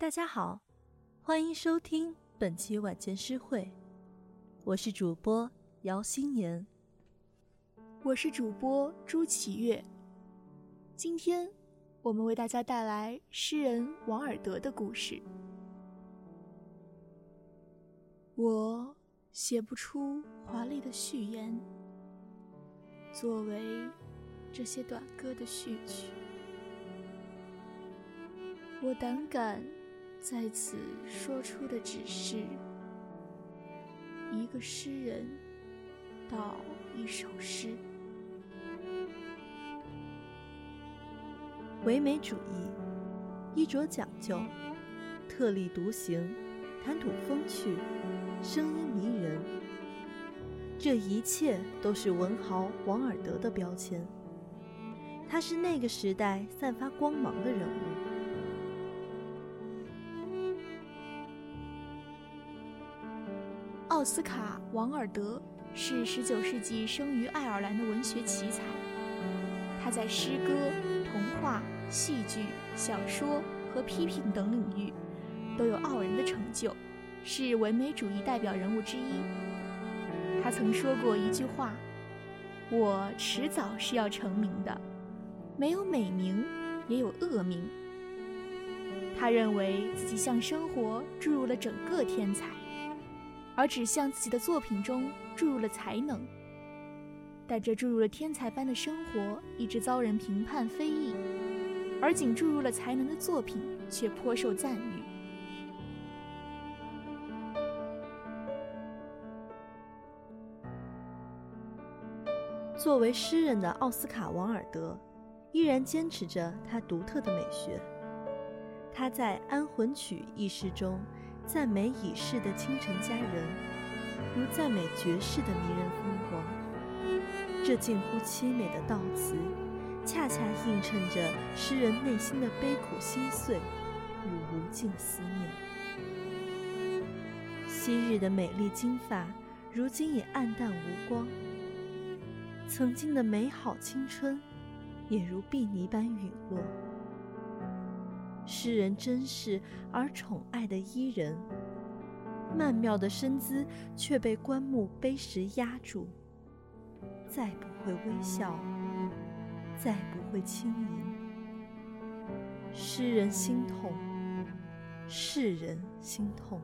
大家好，欢迎收听本期晚间诗会，我是主播姚新年，我是主播朱启月。今天我们为大家带来诗人王尔德的故事。我写不出华丽的序言，作为这些短歌的序曲，我胆敢。在此说出的只是一个诗人到一首诗。唯美主义，衣着讲究，特立独行，谈吐风趣，声音迷人，这一切都是文豪王尔德的标签。他是那个时代散发光芒的人物。奥斯卡·王尔德是19世纪生于爱尔兰的文学奇才。他在诗歌、童话、戏剧、小说和批评等领域都有傲人的成就，是唯美主义代表人物之一。他曾说过一句话：“我迟早是要成名的，没有美名，也有恶名。”他认为自己向生活注入了整个天才。而只向自己的作品中注入了才能，但这注入了天才般的生活一直遭人评判非议，而仅注入了才能的作品却颇受赞誉。作为诗人的奥斯卡·王尔德，依然坚持着他独特的美学。他在《安魂曲》一诗中。赞美已逝的倾城佳人，如赞美绝世的迷人风光。这近乎凄美的悼词，恰恰映衬着诗人内心的悲苦心碎与无尽思念。昔日的美丽金发，如今已黯淡无光；曾经的美好青春，也如碧泥般陨落。诗人珍视而宠爱的伊人，曼妙的身姿却被棺木碑石压住，再不会微笑，再不会轻盈。诗人心痛，世人心痛。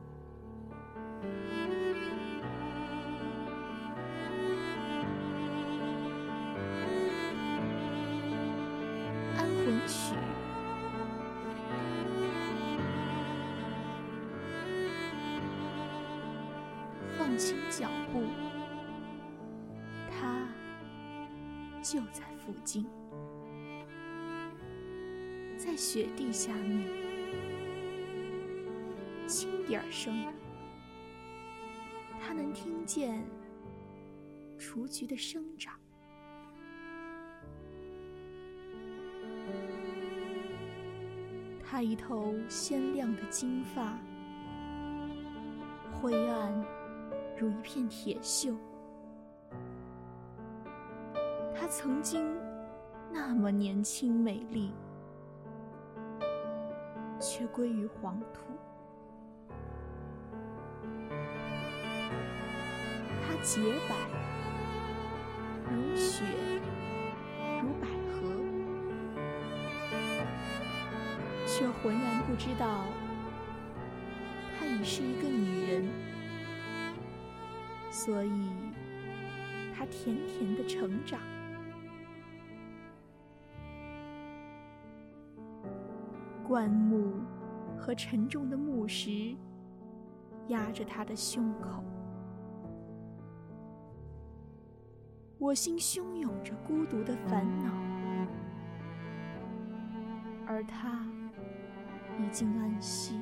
放轻脚步，他就在附近，在雪地下面，轻点儿声，他能听见雏菊的生长。他一头鲜亮的金发，灰暗。如一片铁锈，她曾经那么年轻美丽，却归于黄土。她洁白如雪，如百合，却浑然不知道，她已是一个女人。所以，他甜甜的成长。灌木和沉重的木石压着他的胸口，我心汹涌着孤独的烦恼，而他已经安息。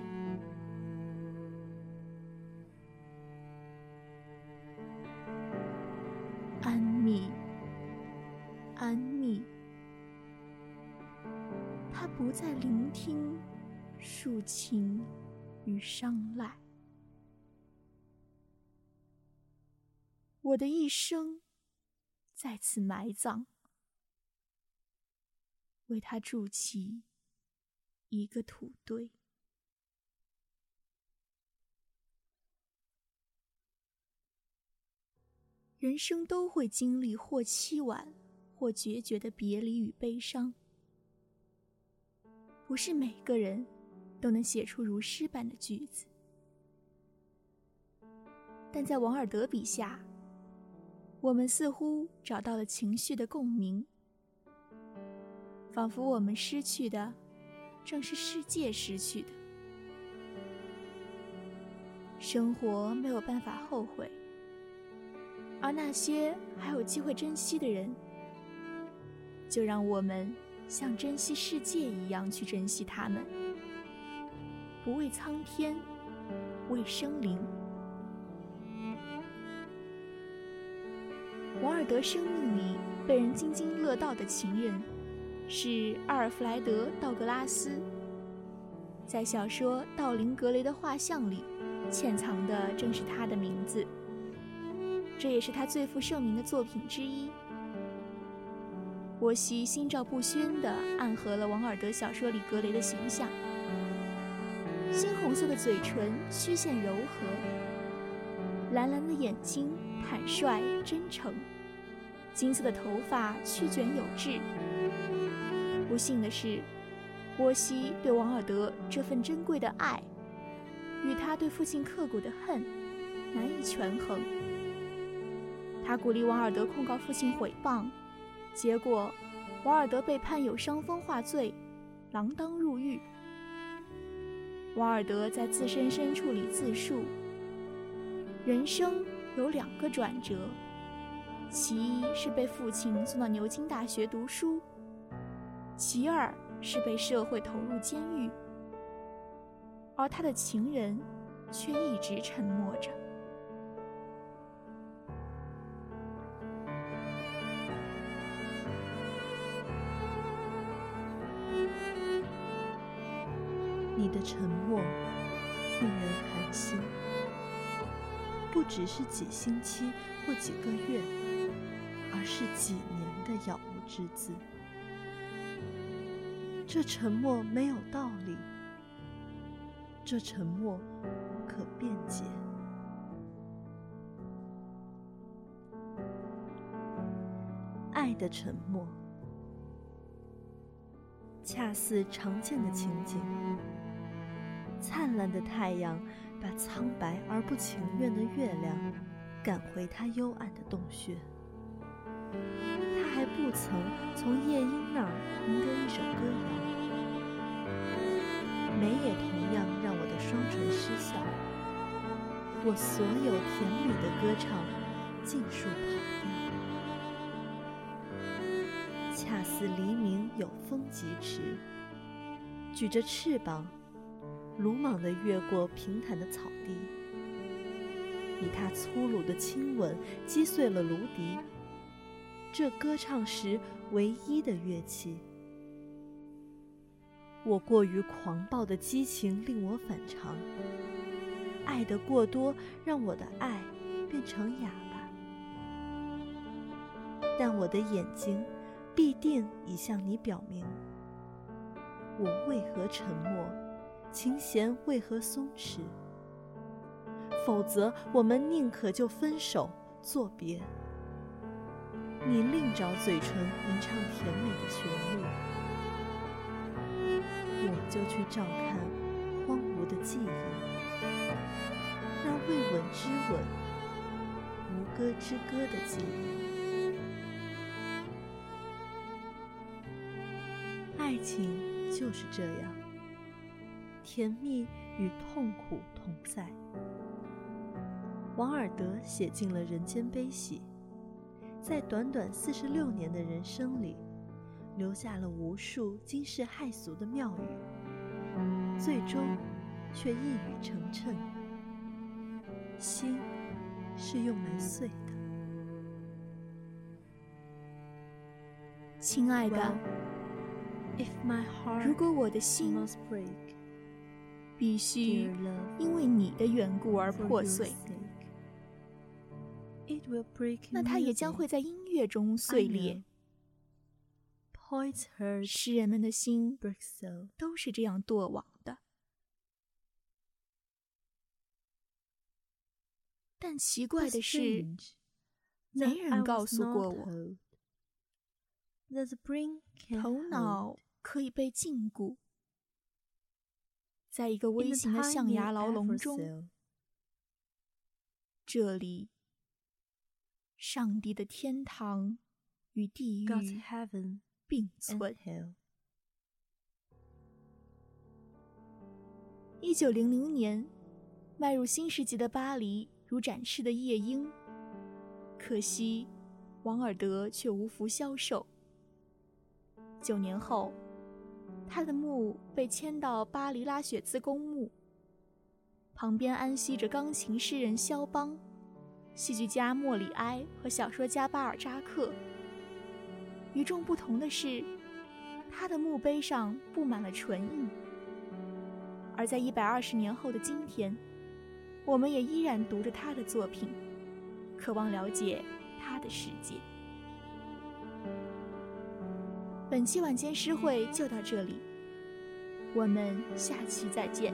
与伤赖。我的一生在此埋葬为他筑起一个土堆。人生都会经历或凄婉或决绝的别离与悲伤。不是每个人都能写出如诗般的句子，但在王尔德笔下，我们似乎找到了情绪的共鸣，仿佛我们失去的正是世界失去的。生活没有办法后悔，而那些还有机会珍惜的人，就让我们像珍惜世界一样去珍惜他们，不畏苍天，为生灵。王尔德生命里被人津津乐道的情人，是阿尔弗莱德·道格拉斯。在小说《道林格雷的画像》里。潜藏的正是他的名字，这也是他最负盛名的作品之一。波西心照不宣地暗合了王尔德小说里格雷的形象：猩红色的嘴唇，曲线柔和；蓝蓝的眼睛，坦率真诚；金色的头发，曲卷有致。不幸的是，波西对王尔德这份珍贵的爱。与他对父亲刻骨的恨难以权衡。他鼓励王尔德控告父亲毁谤，结果王尔德被判有伤风化罪，锒铛入狱。瓦尔德在自身深处里自述：人生有两个转折，其一是被父亲送到牛津大学读书，其二是被社会投入监狱。而他的情人却一直沉默着。沉默令人寒心，不只是几星期或几个月，而是几年的杳无之姿。这沉默没有道理。这沉默无可辩解，爱的沉默，恰似常见的情景。灿烂的太阳把苍白而不情愿的月亮赶回它幽暗的洞穴，他还不曾从夜莺那儿赢得一首歌谣，美也同样让我的。双唇失效，我所有甜美的歌唱尽数跑掉。恰似黎明有风疾驰，举着翅膀，鲁莽地越过平坦的草地，以他粗鲁的亲吻击碎了芦笛，这歌唱时唯一的乐器。我过于狂暴的激情令我反常，爱的过多让我的爱变成哑巴。但我的眼睛必定已向你表明，我为何沉默，琴弦为何松弛。否则，我们宁可就分手作别。你另找嘴唇吟唱甜美的旋律。我就去照看荒芜的记忆，那未吻之吻、无歌之歌的记忆。爱情就是这样，甜蜜与痛苦同在。王尔德写尽了人间悲喜，在短短四十六年的人生里。留下了无数惊世骇俗的妙语，最终却一语成谶。心是用来碎的，亲爱的。如果我的心必须因为你的缘故而破碎，那它也将会在音乐中碎裂。诗人们的心都是这样堕亡的，但奇怪的是，没人告诉过我，头脑可以被禁锢，在一个微型的象牙牢笼中。这里，上帝的天堂与地狱并存。一九零零年，迈入新世纪的巴黎如展翅的夜莺。可惜，王尔德却无福消受。九年后，他的墓被迁到巴黎拉雪兹公墓，旁边安息着钢琴诗人肖邦、戏剧家莫里埃和小说家巴尔扎克。与众不同的是，他的墓碑上布满了唇印。而在一百二十年后的今天，我们也依然读着他的作品。渴望了解他的世界。本期晚间诗会就到这里，我们下期再见。